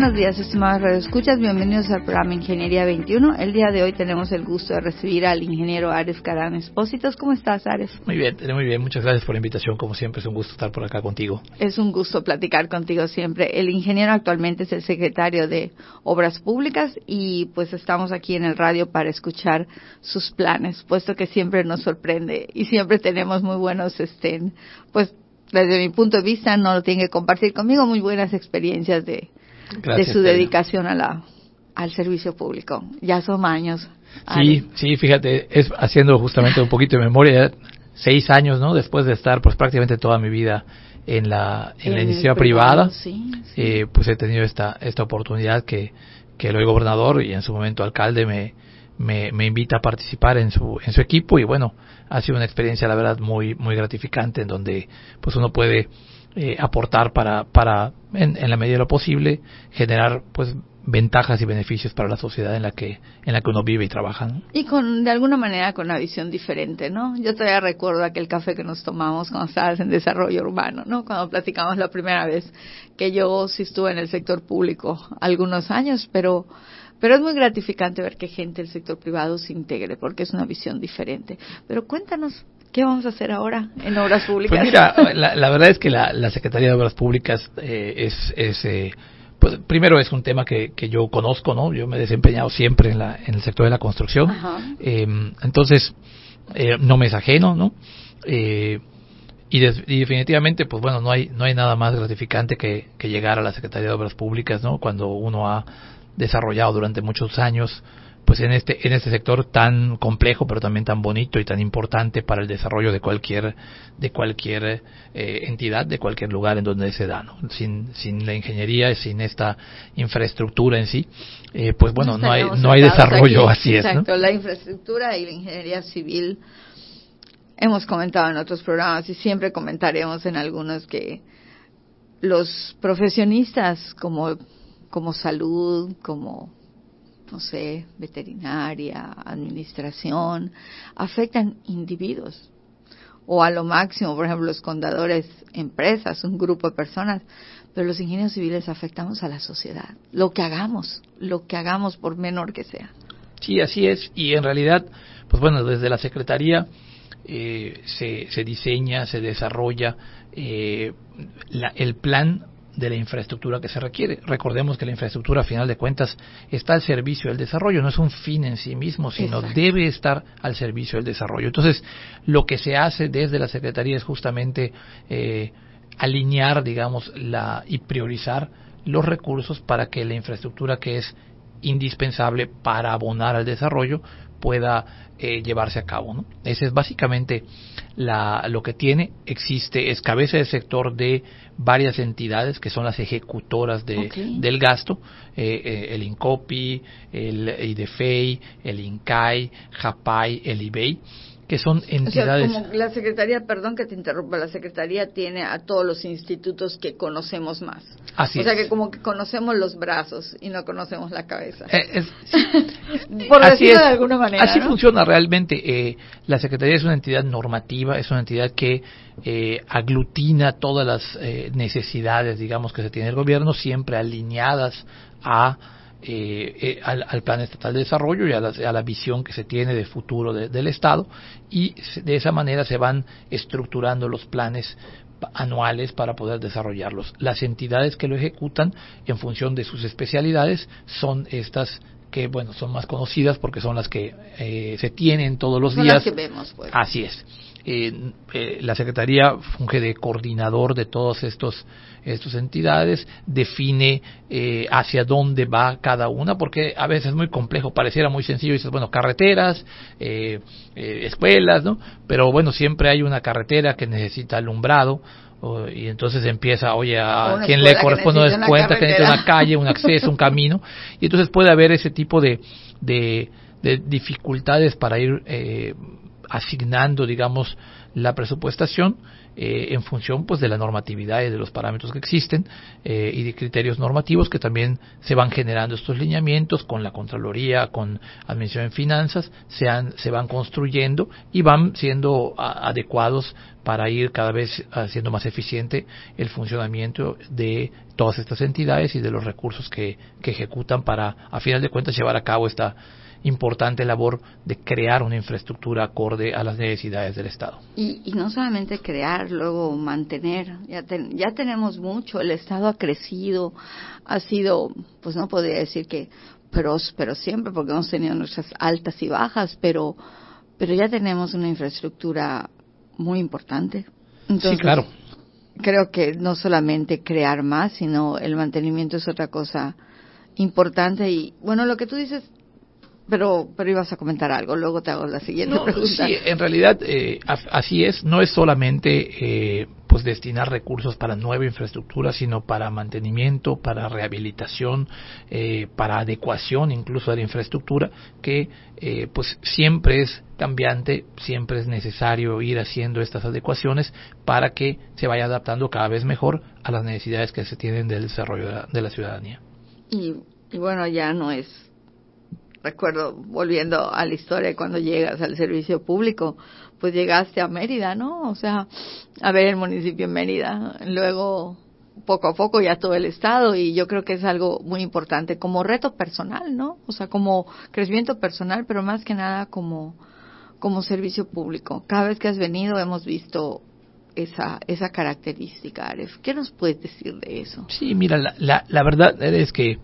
Buenos días, estimados radioescuchas. Bienvenidos al programa Ingeniería 21. El día de hoy tenemos el gusto de recibir al ingeniero Ares Carán Espósitos. ¿Cómo estás, Ares? Muy bien, muy bien. Muchas gracias por la invitación. Como siempre, es un gusto estar por acá contigo. Es un gusto platicar contigo siempre. El ingeniero actualmente es el secretario de Obras Públicas y pues estamos aquí en el radio para escuchar sus planes, puesto que siempre nos sorprende y siempre tenemos muy buenos, este, pues desde mi punto de vista, no lo tiene que compartir conmigo, muy buenas experiencias de de su dedicación a la, al servicio público. Ya son años. Sí, sí, fíjate, es haciendo justamente un poquito de memoria, seis años, ¿no? Después de estar, pues prácticamente toda mi vida en la, en, la iniciativa privada, Eh, pues he tenido esta, esta oportunidad que, que el gobernador y en su momento alcalde me, me, me, invita a participar en su, en su equipo y bueno, ha sido una experiencia la verdad muy, muy gratificante en donde pues uno puede eh, aportar para, para en, en, la medida de lo posible, generar pues ventajas y beneficios para la sociedad en la que en la que uno vive y trabaja. Y con de alguna manera con una visión diferente, ¿no? Yo todavía recuerdo aquel café que nos tomamos cuando estabas en desarrollo urbano, ¿no? Cuando platicamos la primera vez que yo sí estuve en el sector público algunos años, pero pero es muy gratificante ver que gente del sector privado se integre porque es una visión diferente. Pero cuéntanos, ¿Qué vamos a hacer ahora en obras públicas? Pues mira, la, verdad es que la, Secretaría de Obras Públicas eh, es, es eh, pues primero es un tema que, que yo conozco, ¿no? Yo me he desempeñado siempre en, la, en el sector de la construcción, eh, entonces eh, no me es ajeno, ¿no? Eh, y, y, definitivamente, pues bueno, no hay no hay nada más gratificante que, que llegar a la Secretaría de Obras Públicas, ¿no? Cuando uno ha desarrollado durante muchos años pues en este en este sector tan complejo pero también tan bonito y tan importante para el desarrollo de cualquier de cualquier eh, entidad de cualquier lugar en donde se da ¿no? sin sin la ingeniería sin esta infraestructura en sí eh, pues bueno no, hay no hay desarrollo así es exacto la infraestructura y la ingeniería civil hemos comentado en otros programas y siempre comentaremos en algunos que los profesionistas como como salud como no sé, veterinaria, administración, afectan individuos. O a lo máximo, por ejemplo, los contadores, empresas, un grupo de personas. Pero los ingenieros civiles afectamos a la sociedad. Lo que hagamos, lo que hagamos por menor que sea. Sí, así es. Y en realidad, pues bueno, desde la Secretaría eh, se, se diseña, se desarrolla eh, la, el plan de la infraestructura que se requiere. Recordemos que la infraestructura, a final de cuentas, está al servicio del desarrollo, no es un fin en sí mismo, sino debe estar al servicio del desarrollo. Entonces, lo que se hace desde la Secretaría es justamente eh, alinear, digamos, la, y priorizar los recursos para que la infraestructura que es indispensable para abonar al desarrollo pueda eh, llevarse a cabo. ¿no? Ese es básicamente la, lo que tiene. Existe, es cabeza del sector de varias entidades que son las ejecutoras de, del gasto, eh, eh, el INCOPI, el IDFEI, el INCAI, JAPAI, el IBEI que son entidades. como la Secretaría, perdón que te interrumpa, la Secretaría tiene a todos los institutos que conocemos más. Así o sea que como que conocemos los brazos y no conocemos la cabeza. Eh, Por decirlo de alguna manera. Así funciona realmente. Eh, la Secretaría es una entidad normativa, es una entidad que eh, aglutina todas las eh, necesidades, digamos, que se tiene el gobierno, siempre alineadas a eh, eh, al, al, Plan Estatal de Desarrollo y a la, a la visión que se tiene de futuro de, del Estado y de esa manera se van estructurando los planes anuales para poder desarrollarlos. Las entidades que lo ejecutan en función de sus especialidades son estas que bueno son más conocidas porque son las que eh, se tienen todos los son días. Las que vemos, pues. Así es. Eh, eh, la Secretaría funge de coordinador de todas estos estas entidades, define eh, hacia dónde va cada una, porque a veces es muy complejo, pareciera muy sencillo, dices, bueno, carreteras, eh, escuelas, ¿no? Pero bueno, siempre hay una carretera que necesita alumbrado, y entonces empieza, oye, a quién le corresponde una cuenta, que necesita una calle, un acceso, un camino, y entonces puede haber ese tipo de, de, de dificultades para ir eh, asignando, digamos, la presupuestación eh, en función pues de la normatividad y de los parámetros que existen eh, y de criterios normativos que también se van generando estos lineamientos con la Contraloría, con Administración en Finanzas, se, han, se van construyendo y van siendo adecuados para ir cada vez haciendo más eficiente el funcionamiento de todas estas entidades y de los recursos que, que ejecutan para, a final de cuentas, llevar a cabo esta importante labor de crear una infraestructura acorde a las necesidades del Estado. Y, y no solamente crear, luego mantener. Ya, ya tenemos mucho, el Estado ha crecido, ha sido, pues no podría decir que próspero siempre, porque hemos tenido nuestras altas y bajas, pero, pero ya tenemos una infraestructura muy importante. sí, claro. Creo que no solamente crear más, sino el mantenimiento es otra cosa importante. Y bueno, lo que tú dices pero, pero ibas a comentar algo, luego te hago la siguiente pregunta. Sí, en realidad eh, así es, no es solamente eh, pues destinar recursos para nueva infraestructura, sino para mantenimiento, para rehabilitación, eh, para adecuación incluso de la infraestructura, que eh, pues siempre es cambiante, siempre es necesario ir haciendo estas adecuaciones para que se vaya adaptando cada vez mejor a las necesidades que se tienen del desarrollo de la, de la ciudadanía. Y, y bueno, ya no es recuerdo, volviendo a la historia, cuando llegas al servicio público, pues llegaste a Mérida, ¿no? O sea, a ver el municipio en Mérida, luego poco a poco ya todo el estado y yo creo que es algo muy importante como reto personal, ¿no? O sea, como crecimiento personal, pero más que nada como como servicio público. Cada vez que has venido hemos visto esa, esa característica, Aref. ¿Qué nos puedes decir de eso? Sí, mira, la, la verdad es que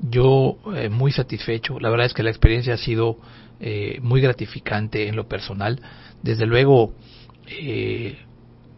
yo eh, muy satisfecho. La verdad es que la experiencia ha sido eh, muy gratificante en lo personal. Desde luego, eh,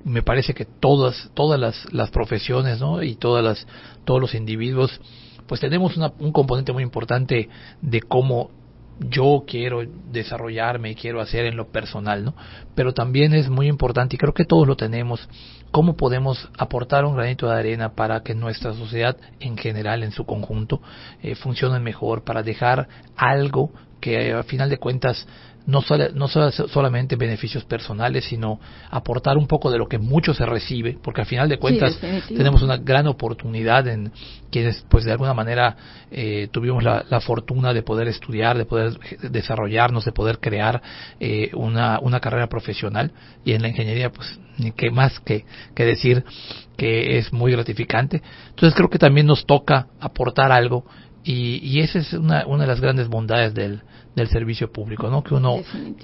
me parece que todas, todas las, las profesiones ¿no? y todas las, todos los individuos, pues tenemos una, un componente muy importante de cómo yo quiero desarrollarme y quiero hacer en lo personal, ¿no? Pero también es muy importante, y creo que todos lo tenemos, cómo podemos aportar un granito de arena para que nuestra sociedad en general, en su conjunto, eh, funcione mejor, para dejar algo que a final de cuentas no, solo, no solamente beneficios personales, sino aportar un poco de lo que mucho se recibe, porque al final de cuentas tenemos una gran oportunidad en quienes, pues de alguna manera, eh, tuvimos la, fortuna de poder estudiar, de poder desarrollarnos, de poder crear eh, una, una carrera profesional y en la ingeniería, pues, ni que más que, que decir que es muy gratificante. Entonces creo que también nos toca aportar algo y, y esa es una, una de las grandes bondades del, del servicio público, ¿no? Que uno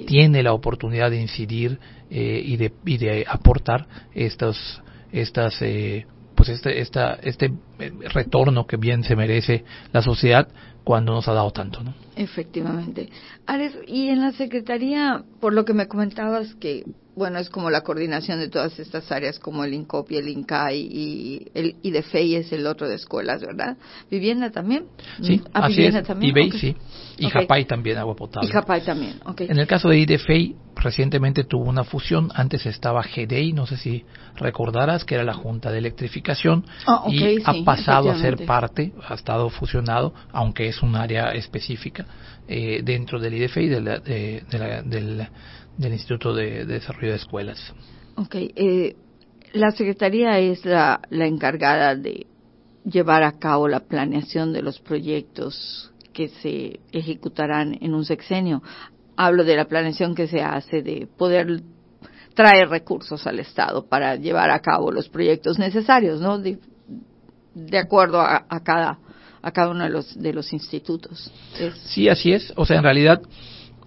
tiene la oportunidad de incidir eh, y, de, y de aportar estos, estas, eh, pues este, esta, este eh, retorno que bien se merece la sociedad cuando nos ha dado tanto, ¿no? Efectivamente. Ares, y en la Secretaría, por lo que me comentabas que bueno, es como la coordinación de todas estas áreas como el INCOP y el INCAI y el IDFEI es el otro de escuelas, ¿verdad? ¿Vivienda también? Sí, ¿Ah, así es. También? sí. Y JAPAI también, agua potable. Y JAPAI también, ok. En el caso de IDFEI, recientemente tuvo una fusión. Antes estaba GDEI, no sé si recordarás, que era la Junta de Electrificación. Ah, y ha pasado a ser parte, ha estado fusionado, aunque es un área específica, eh, dentro del IDFEI, de la, de, la, del del Instituto de, Desarrollo de Escuelas. Ok, eh, la Secretaría es la, la encargada de llevar a cabo la planeación de los proyectos que se ejecutarán en un sexenio. Hablo de la planeación que se hace de poder traer recursos al Estado para llevar a cabo los proyectos necesarios, ¿no? De, de acuerdo a, a, cada a cada uno de los de los institutos. Sí, así es. O sea, en realidad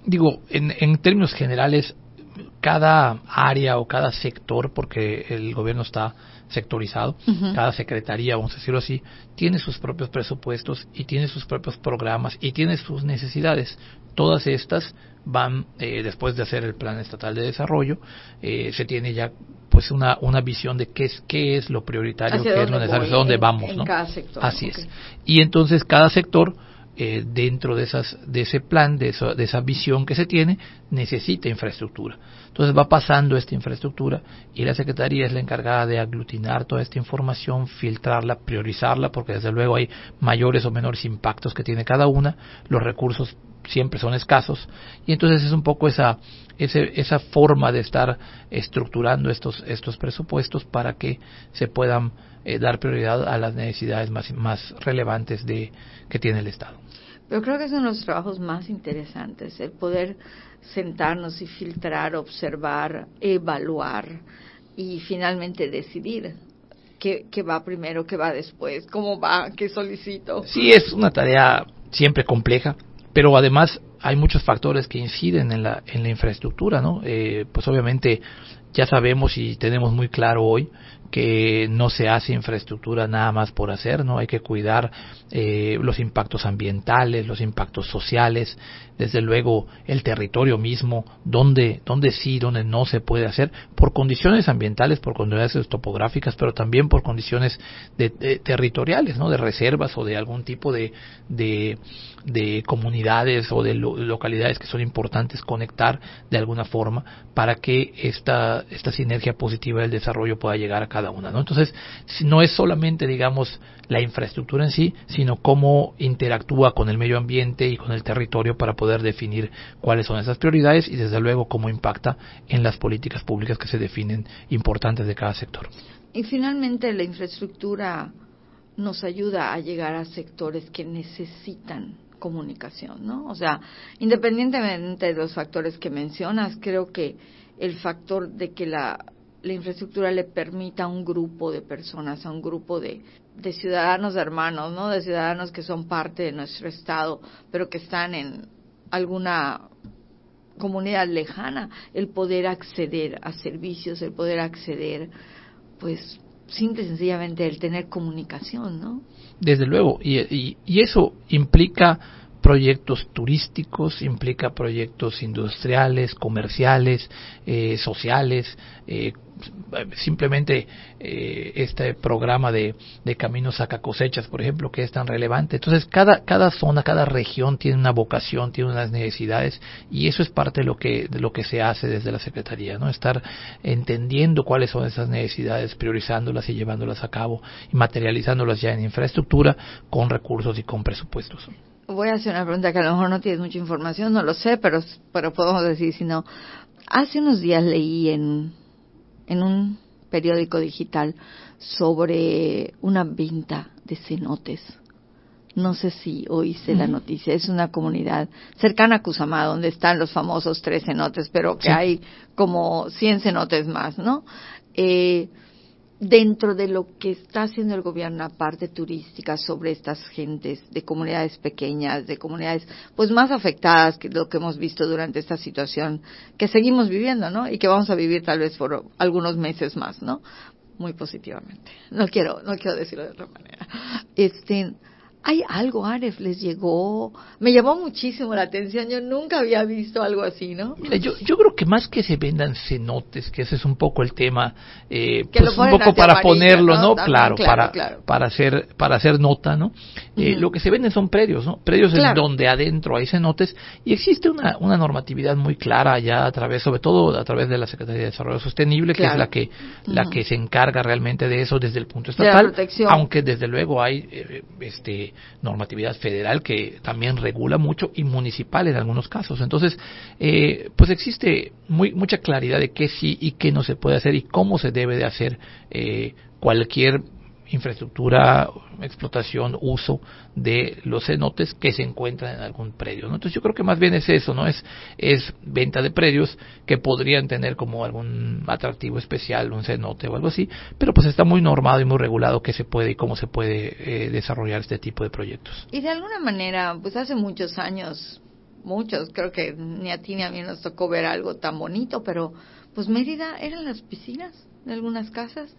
digo, en, en términos generales, cada área o cada sector, porque el gobierno está sectorizado, cada secretaría, vamos a decirlo así, tiene sus propios presupuestos y tiene sus propios programas y tiene sus necesidades. Todas estas van, eh, después de hacer el plan estatal de desarrollo, eh, se tiene ya pues una, una visión de qué es, qué es lo prioritario, qué es lo necesario, hacia dónde vamos, ¿no? Así es. Y entonces cada sector eh, dentro de, esas, de ese plan, de, de esa visión que se tiene, necesita infraestructura. Entonces va pasando esta infraestructura y la Secretaría es la encargada de aglutinar toda esta información, filtrarla, priorizarla, porque desde luego hay mayores o menores impactos que tiene cada una. Los recursos siempre son escasos y entonces es un poco esa esa forma de estar estructurando estos estos presupuestos para que se puedan eh, dar prioridad a las necesidades más más relevantes de que tiene el Estado. Pero creo que es uno de los trabajos más interesantes el poder sentarnos y filtrar, observar, evaluar y finalmente decidir qué, qué va primero, qué va después, cómo va, qué solicito. Sí, es una tarea siempre compleja, pero además hay muchos factores que inciden en la, en la infraestructura, ¿no? Eh, pues obviamente ya sabemos y tenemos muy claro hoy que no se hace infraestructura nada más por hacer, ¿no? Hay que cuidar eh, los impactos ambientales, los impactos sociales, desde luego el territorio mismo, donde, donde sí, donde no se puede hacer, por condiciones ambientales, por condiciones topográficas, pero también por condiciones de, territoriales, ¿no? De reservas o de algún tipo de, de, de comunidades o de localidades que son importantes conectar de alguna forma para que esta, esta sinergia positiva del desarrollo pueda llegar a cada una. ¿no? Entonces, no es solamente, digamos, la infraestructura en sí, sino cómo interactúa con el medio ambiente y con el territorio para poder definir cuáles son esas prioridades y, desde luego, cómo impacta en las políticas públicas que se definen importantes de cada sector. Y finalmente, la infraestructura nos ayuda a llegar a sectores que necesitan comunicación, ¿no? O sea, independientemente de los factores que mencionas, creo que el factor de que la, la infraestructura le permita a un grupo de personas, a un grupo de, de ciudadanos hermanos, ¿no? De ciudadanos que son parte de nuestro Estado, pero que están en alguna comunidad lejana, el poder acceder a servicios, el poder acceder, pues, simple y sencillamente el tener comunicación, ¿no? Desde luego, y, y, y eso implica proyectos turísticos, implica proyectos industriales, comerciales, eh, sociales, eh, simplemente eh, este programa de, de caminos saca cosechas, por ejemplo, que es tan relevante. Entonces, cada, cada zona, cada región tiene una vocación, tiene unas necesidades y eso es parte de lo que, de lo que se hace desde la Secretaría, ¿no? Estar entendiendo cuáles son esas necesidades, priorizándolas y llevándolas a cabo y materializándolas ya en infraestructura con recursos y con presupuestos. Voy a hacer una pregunta que a lo mejor no tienes mucha información, no lo sé, pero, pero podemos decir si no. Hace unos días leí en en un periódico digital sobre una venta de cenotes. No sé si oíste la noticia. Es una comunidad cercana a Cusamá, donde están los famosos tres cenotes, pero que hay como 100 cenotes más, ¿no? Eh, dentro de lo que está haciendo el gobierno, la parte turística sobre estas gentes de comunidades pequeñas, de comunidades pues más afectadas que lo que hemos visto durante esta situación que seguimos viviendo, ¿no? Y que vamos a vivir tal vez por algunos meses más, ¿no? Muy positivamente. No quiero, no quiero decirlo de otra manera. Este, hay algo, Aref, les llegó. Me llamó muchísimo la atención. Yo nunca había visto algo así, ¿no? Mira, yo, yo creo que más que se vendan cenotes, que ese es un poco el tema, eh, pues un poco para ponerlo, ¿no? Claro, para, para hacer, para hacer nota, ¿no? Eh, lo que se venden son predios, ¿no? Predios en donde adentro hay cenotes y existe una, una normatividad muy clara ya a través, sobre todo a través de la Secretaría de Desarrollo Sostenible, que es la que, la que se encarga realmente de eso desde el punto estatal, aunque desde luego hay, eh, este, normatividad federal que también regula mucho y municipal en algunos casos. Entonces, eh, pues existe muy, mucha claridad de qué sí y qué no se puede hacer y cómo se debe de hacer eh, cualquier infraestructura, explotación, uso de los cenotes que se encuentran en algún predio. ¿no? Entonces yo creo que más bien es eso, ¿no? Es, es venta de predios que podrían tener como algún atractivo especial, un cenote o algo así, pero pues está muy normado y muy regulado qué se puede y cómo se puede eh, desarrollar este tipo de proyectos. Y de alguna manera, pues hace muchos años, muchos, creo que ni a ti ni a mí nos tocó ver algo tan bonito, pero pues Mérida eran las piscinas de algunas casas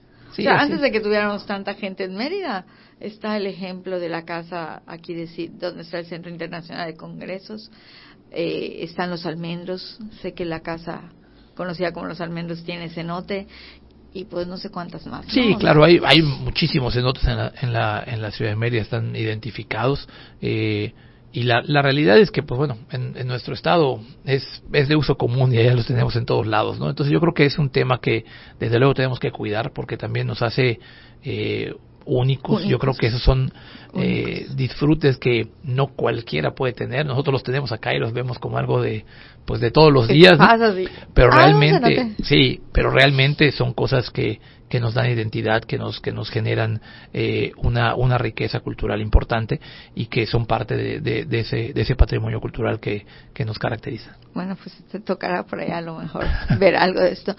antes de que tuviéramos tanta gente en Mérida, está el ejemplo de la casa aquí de donde está el Centro Internacional de Congresos, eh, están los almendros, sé que la casa conocida como los almendros tiene cenote y pues no sé cuántas más. Sí, claro, hay, hay muchísimos cenotes en la, en, la, en la ciudad de Mérida, están identificados. Eh, y la, la realidad es que, pues bueno, en, en, nuestro estado es, es de uso común y ya los tenemos en todos lados, ¿no? Entonces yo creo que es un tema que desde luego tenemos que cuidar porque también nos hace eh, únicos. Yo creo que esos son eh, disfrutes que no cualquiera puede tener. Nosotros los tenemos acá y los vemos como algo de pues de todos los días, pero Ah, realmente sí, pero realmente son cosas que que nos dan identidad, que nos que nos generan eh, una una riqueza cultural importante y que son parte de, de, ese de ese patrimonio cultural que que nos caracteriza. Bueno, pues te tocará por allá a lo mejor ver algo de esto.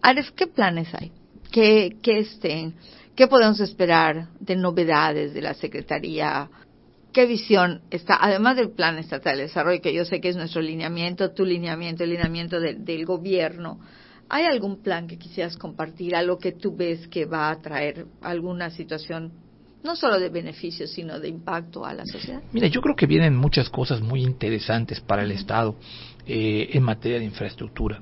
Ares, ¿qué planes hay? ¿Qué, qué, este, ¿Qué podemos esperar de novedades de la Secretaría? ¿Qué visión está, además del Plan Estatal de Desarrollo, que yo sé que es nuestro lineamiento, tu lineamiento, el lineamiento de, del gobierno? ¿Hay algún plan que quisieras compartir, algo que tú ves que va a traer alguna situación, no solo de beneficio, sino de impacto a la sociedad? Mira, yo creo que vienen muchas cosas muy interesantes para el Estado eh, en materia de infraestructura.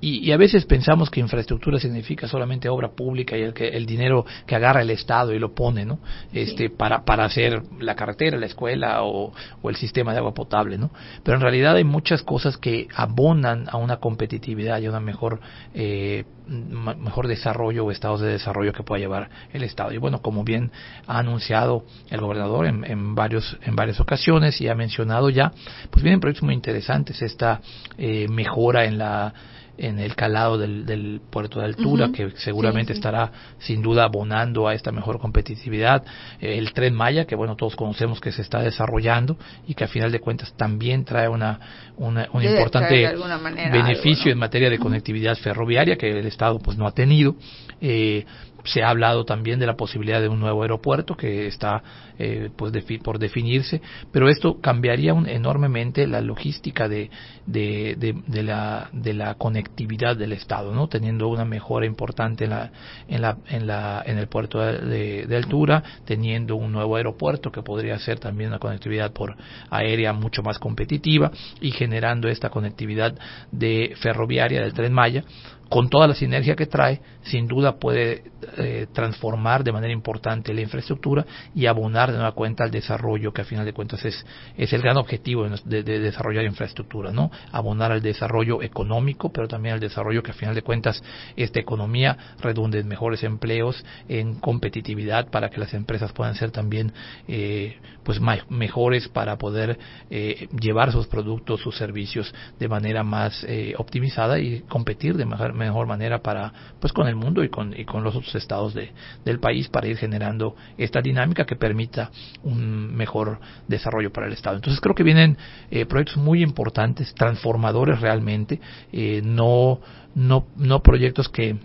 Y, y, a veces pensamos que infraestructura significa solamente obra pública y el, que, el dinero que agarra el Estado y lo pone, ¿no? Este, sí. para, para hacer la carretera, la escuela o, o, el sistema de agua potable, ¿no? Pero en realidad hay muchas cosas que abonan a una competitividad y a una mejor, eh, mejor desarrollo o estados de desarrollo que pueda llevar el Estado. Y bueno, como bien ha anunciado el gobernador en, en varios, en varias ocasiones y ha mencionado ya, pues vienen proyectos muy interesantes. Esta eh, mejora en la en el calado del, del puerto de altura, uh -huh. que seguramente sí, sí. estará sin duda abonando a esta mejor competitividad. El tren Maya, que bueno, todos conocemos que se está desarrollando y que a final de cuentas también trae una, una un Debe importante beneficio algo, ¿no? en materia de conectividad ferroviaria que el Estado pues no ha tenido. Eh, se ha hablado también de la posibilidad de un nuevo aeropuerto que está eh, pues defi por definirse, pero esto cambiaría un, enormemente la logística de, de, la, de la conectividad del Estado, ¿no? teniendo una mejora importante en, la, en, la, en, la, en el puerto de, de, altura, teniendo un nuevo aeropuerto que podría ser también una conectividad por aérea mucho más competitiva y generando esta conectividad de ferroviaria del tren Maya con toda la sinergia que trae, sin duda puede eh, transformar de manera importante la infraestructura y abonar de nueva cuenta al desarrollo, que a final de cuentas es, es el gran objetivo de, de, desarrollar infraestructura, ¿no? Abonar al desarrollo económico, pero también al desarrollo que a final de cuentas esta economía redunde en mejores empleos, en competitividad para que las empresas puedan ser también eh, pues mejores para poder eh, llevar sus productos, sus servicios de manera más eh, optimizada y competir de mejor mejor manera para pues con el mundo y con, y con los otros estados de, del país para ir generando esta dinámica que permita un mejor desarrollo para el estado. Entonces creo que vienen eh, proyectos muy importantes transformadores realmente eh, no no no proyectos que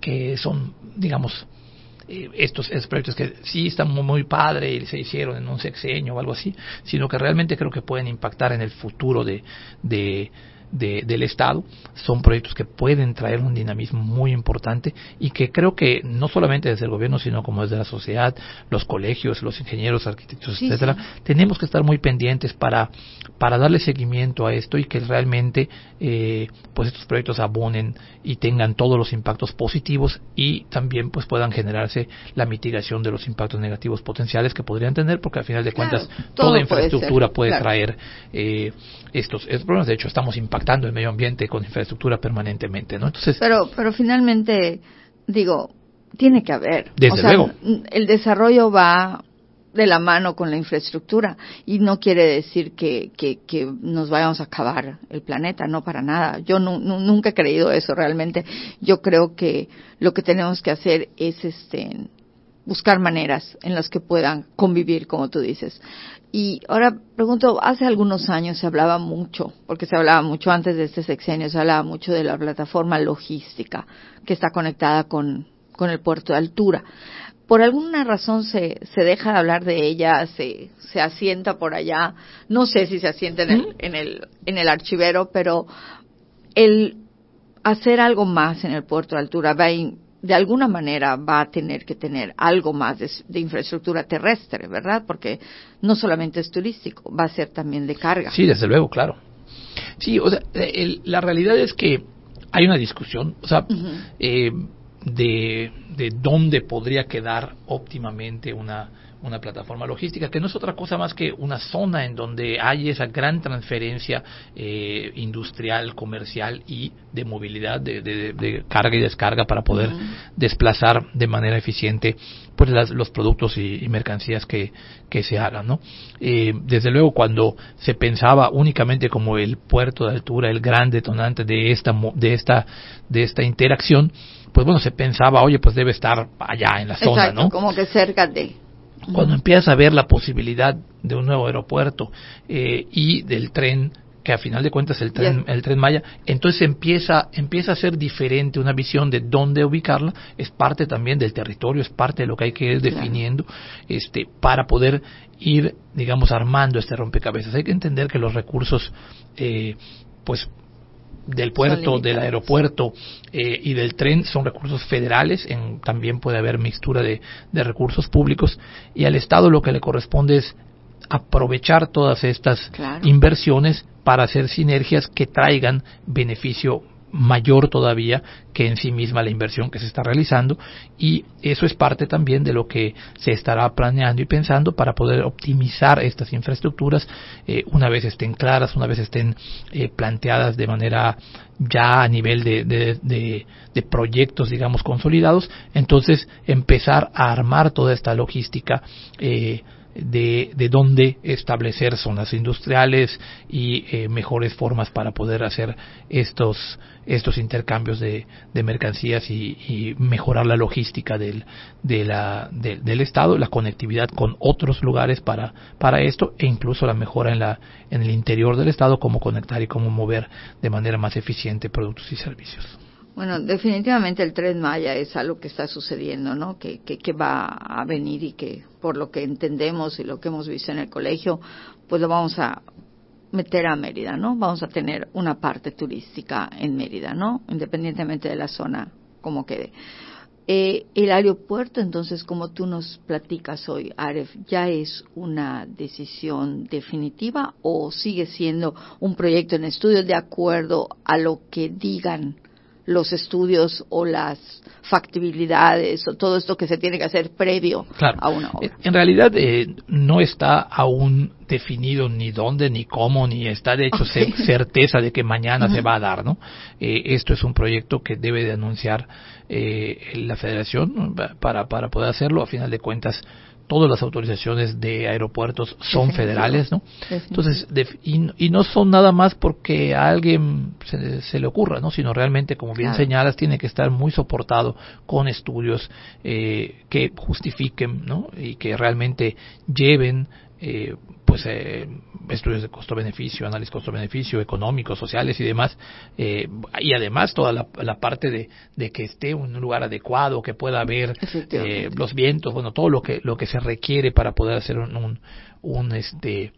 que son digamos estos, estos, proyectos que sí están muy, muy padre y se hicieron en un sexenio o algo así, sino que realmente creo que pueden impactar en el futuro de, de, del Estado. Son proyectos que pueden traer un dinamismo muy importante y que creo que no solamente desde el gobierno, sino como desde la sociedad, los colegios, los ingenieros, arquitectos, sí, etcétera, sí. tenemos que estar muy pendientes para, para darle seguimiento a esto y que realmente eh, pues estos proyectos abonen y tengan todos los impactos positivos y también pues puedan generarse la mitigación de los impactos negativos potenciales que podrían tener porque al final de cuentas claro, toda infraestructura puede, ser, puede claro. traer eh, estos, estos problemas. De hecho, estamos impactando el medio ambiente con infraestructura permanentemente, ¿no? Entonces, pero, pero finalmente, digo, tiene que haber. Desde o sea, luego. El desarrollo va de la mano con la infraestructura y no quiere decir que, que, que nos vayamos a acabar el planeta, no para nada. Yo no, no, nunca he creído eso realmente. Yo creo que lo que tenemos que hacer es este buscar maneras en las que puedan convivir, como tú dices. Y ahora pregunto, hace algunos años se hablaba mucho, porque se hablaba mucho antes de este sexenio, se hablaba mucho de la plataforma logística que está conectada con, con el puerto de altura. Por alguna razón se, se deja de hablar de ella, se, se asienta por allá, no sé si se asienta en el, en el, en el archivero, pero el hacer algo más en el puerto de altura va a de alguna manera va a tener que tener algo más de, de, infraestructura terrestre, ¿verdad? Porque no solamente es turístico, va a ser también de carga. Sí, desde luego, claro. Sí, o sea, el, la realidad es que hay una discusión, o sea, uh -huh. eh, de, de dónde podría quedar óptimamente una una plataforma logística que no es otra cosa más que una zona en donde hay esa gran transferencia eh, industrial, comercial y de movilidad, de, carga y descarga para poder desplazar de manera eficiente pues los productos y, mercancías que, que, se hagan. ¿no? Eh, desde luego, cuando se pensaba únicamente como el puerto de altura, el gran detonante de esta, de esta, de esta interacción, pues bueno, se pensaba, oye, pues debe estar allá en la zona, ¿no? Como que cerca de. Cuando empiezas a ver la posibilidad de un nuevo aeropuerto eh, y del tren que a final de cuentas el tren el tren Maya entonces empieza empieza a ser diferente una visión de dónde ubicarla. Es parte también del territorio es parte de lo que hay que ir definiendo este para poder ir digamos armando este rompecabezas. Hay que entender que los recursos eh, pues del puerto, del aeropuerto eh, y del tren son recursos federales, en, también puede haber mixtura de, de recursos públicos y al Estado lo que le corresponde es aprovechar todas estas inversiones para hacer sinergias que traigan beneficio mayor todavía que en sí misma la inversión que se está realizando y eso es parte también de lo que se estará planeando y pensando para poder optimizar estas infraestructuras eh, una vez estén claras, una vez estén eh, planteadas de manera ya a nivel de, de, de, proyectos, digamos, consolidados, entonces empezar a armar toda esta logística eh, de, de dónde establecer zonas industriales y eh, mejores formas para poder hacer estos, estos intercambios de, de mercancías y, mejorar la logística del, de la, del Estado, la conectividad con otros lugares para, para esto e incluso la mejora en, la, en el interior del Estado, cómo conectar y cómo mover de manera más eficiente productos y servicios. Bueno, definitivamente el tren Maya es algo que está sucediendo, ¿no? Que, que, que, va a venir y que, por lo que entendemos y lo que hemos visto en el colegio, pues lo vamos a meter a Mérida, ¿no? Vamos a tener una parte turística en Mérida, ¿no? Independientemente de la zona como quede. Eh, el aeropuerto, entonces, como tú nos platicas hoy, Aref, ¿ya es una decisión definitiva o sigue siendo un proyecto en estudio de acuerdo a lo que digan los estudios o las factibilidades o todo esto que se tiene que hacer previo a una obra. En realidad eh, no está aún definido ni dónde, ni cómo, ni está de hecho certeza de que mañana se va a dar, ¿no? Eh, esto es un proyecto que debe de anunciar eh, la Federación para, para poder hacerlo. A final de cuentas, todas las autorizaciones de aeropuertos son federales, ¿no? Entonces, y, no son nada más porque a alguien se, le ocurra, ¿no? Sino realmente, como bien señalas, tiene que estar muy soportado con estudios eh, que justifiquen, ¿no? Y que realmente lleven eh, pues eh, estudios de costo-beneficio, análisis costo-beneficio, económicos, sociales y demás, eh, y además toda la, parte de, de, que esté un lugar adecuado, que pueda haber eh, los vientos, bueno, todo lo que lo que se requiere para poder hacer un, un, un este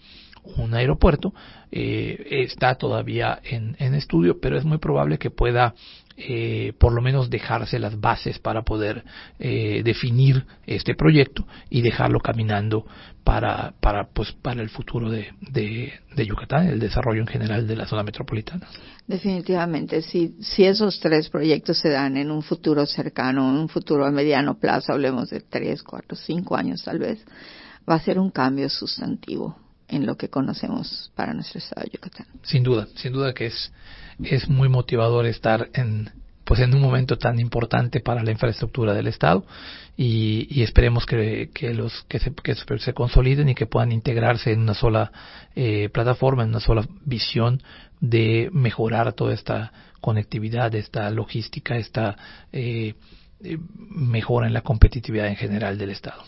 un aeropuerto eh, está todavía en, en, estudio, pero es muy probable que pueda eh, por lo menos dejarse las bases para poder eh, definir este proyecto y dejarlo caminando para, para, pues, para el futuro de, de, de, Yucatán, el desarrollo en general de la zona metropolitana. Definitivamente, si, si esos tres proyectos se dan en un futuro cercano, en un futuro a mediano plazo, hablemos de tres, cuatro, cinco años tal vez, va a ser un cambio sustantivo en lo que conocemos para nuestro estado de Yucatán. Sin duda, sin duda que es, es muy motivador estar en, pues en un momento tan importante para la infraestructura del Estado y, esperemos que, que, los que se, que se consoliden y que puedan integrarse en una sola eh, plataforma, en una sola visión de mejorar toda esta conectividad, esta logística, esta eh, eh mejora en la competitividad en general del Estado.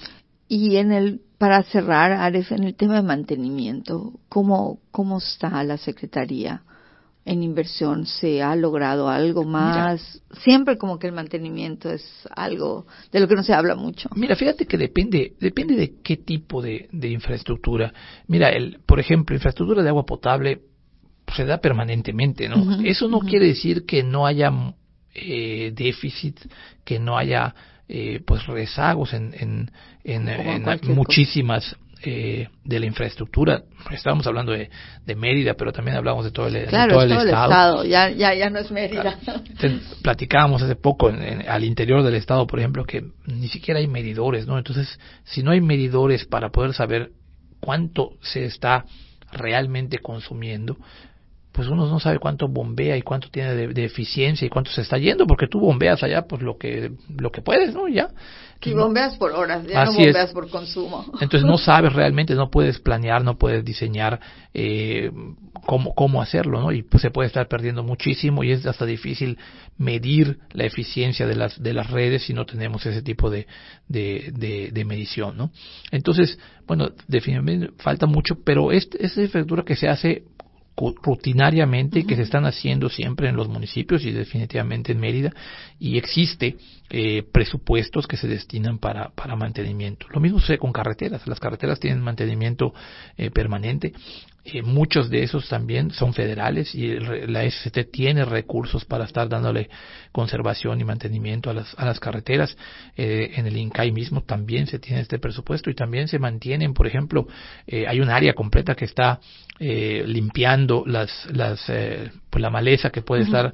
Y en el, para cerrar, Aref, en el tema de mantenimiento, ¿cómo, cómo está la Secretaría en inversión? ¿Se ha logrado algo más? Siempre como que el mantenimiento es algo de lo que no se habla mucho. Mira, fíjate que depende, depende de qué tipo de, de infraestructura. Mira, el, por ejemplo, infraestructura de agua potable se da permanentemente, ¿no? Eso no quiere decir que no haya eh, déficit, que no haya eh, pues rezagos en, en, en, muchísimas eh, de la infraestructura, estábamos hablando de, de, Mérida, pero también hablamos de todo el, todo el, estado. Ya, ya, ya no es Mérida. Platicábamos hace poco al interior del estado, por ejemplo, que ni siquiera hay medidores, ¿no? Entonces, si no hay medidores para poder saber cuánto se está realmente consumiendo, pues uno no sabe cuánto bombea y cuánto tiene de, eficiencia y cuánto se está yendo, porque tú bombeas allá pues lo que lo que puedes, ¿no? Ya. Y bombeas por horas, ya no bombeas por consumo. Entonces no sabes realmente, no puedes planear, no puedes diseñar eh, cómo, cómo hacerlo, ¿no? Y pues se puede estar perdiendo muchísimo y es hasta difícil medir la eficiencia de las, de las redes si no tenemos ese tipo de, de, de, medición, ¿no? Entonces, bueno, definitivamente falta mucho, pero este, esta infraestructura que se hace rutinariamente que se están haciendo siempre en los municipios y definitivamente en Mérida y existe eh, presupuestos que se destinan para, para mantenimiento. Lo mismo sucede con carreteras. Las carreteras tienen mantenimiento eh, permanente. Eh, muchos de esos también son federales y la SCT tiene recursos para estar dándole conservación y mantenimiento a las, a las carreteras. Eh, en el INCAI mismo también se tiene este presupuesto y también se mantienen, por ejemplo, eh, hay un área completa que está limpiando las, las, pues la maleza que puede estar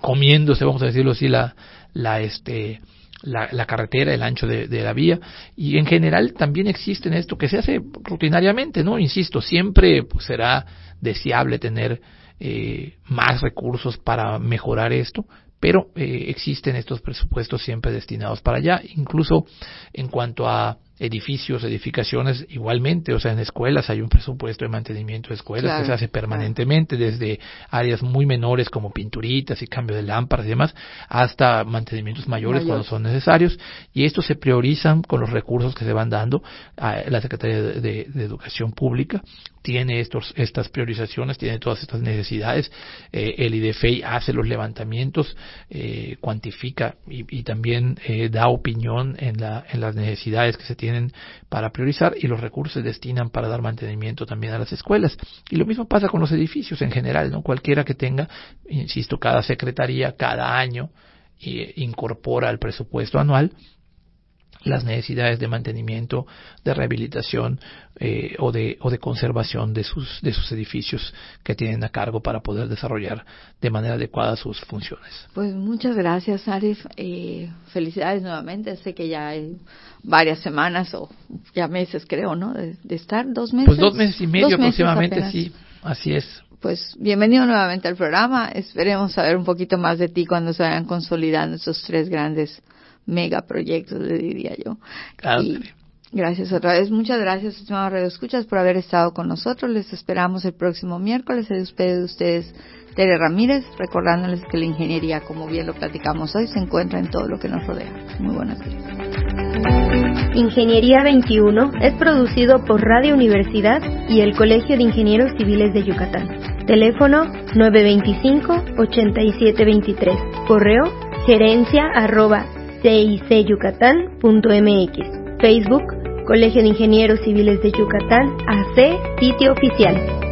comiéndose, vamos a decirlo así, la, la, este, la, carretera, el ancho de, la vía y en general también existe en esto que se hace rutinariamente, ¿no? Insisto, siempre pues, será deseable tener eh, más recursos para mejorar esto, pero eh, existen estos presupuestos siempre destinados para allá, incluso en cuanto a edificios, edificaciones igualmente, o sea, en escuelas hay un presupuesto de mantenimiento de escuelas que se hace permanentemente, desde áreas muy menores como pinturitas y cambio de lámparas y demás, hasta mantenimientos mayores cuando son necesarios, y estos se priorizan con los recursos que se van dando. A la Secretaría de, Educación Pública, tiene estos, estas priorizaciones, tiene todas estas necesidades, eh, el IDFEI hace los levantamientos, eh, cuantifica y, también eh, da opinión en, la, en las necesidades que se tienen tienen para priorizar y los recursos se destinan para dar mantenimiento también a las escuelas. Y lo mismo pasa con los edificios en general, ¿no? Cualquiera que tenga, insisto, cada secretaría cada año eh, incorpora al presupuesto anual las necesidades de mantenimiento, de rehabilitación eh, o, de, o de conservación de sus, de sus edificios que tienen a cargo para poder desarrollar de manera adecuada sus funciones. Pues muchas gracias, Arif. Eh, felicidades nuevamente. Sé que ya hay varias semanas o ya meses, creo, ¿no? De, estar, dos meses. Pues dos meses y medio aproximadamente, sí. Así es pues bienvenido nuevamente al programa. Esperemos saber un poquito más de ti cuando se vayan consolidando estos tres grandes megaproyectos, le diría yo. gracias otra vez. Muchas gracias, estimados Radio Escuchas, por haber estado con nosotros. Les esperamos el próximo miércoles. Se despide de ustedes Tere Ramírez, recordándoles que la ingeniería, como bien lo platicamos hoy, se encuentra en todo lo que nos rodea. Muy buenas días. Ingeniería 21 es producido por Radio Universidad y el Colegio de Ingenieros Civiles de Yucatán. Teléfono 925-8723. Correo gerencia arroba cicyucatán.mx. Facebook, Colegio de Ingenieros Civiles de Yucatán, AC, sitio oficial.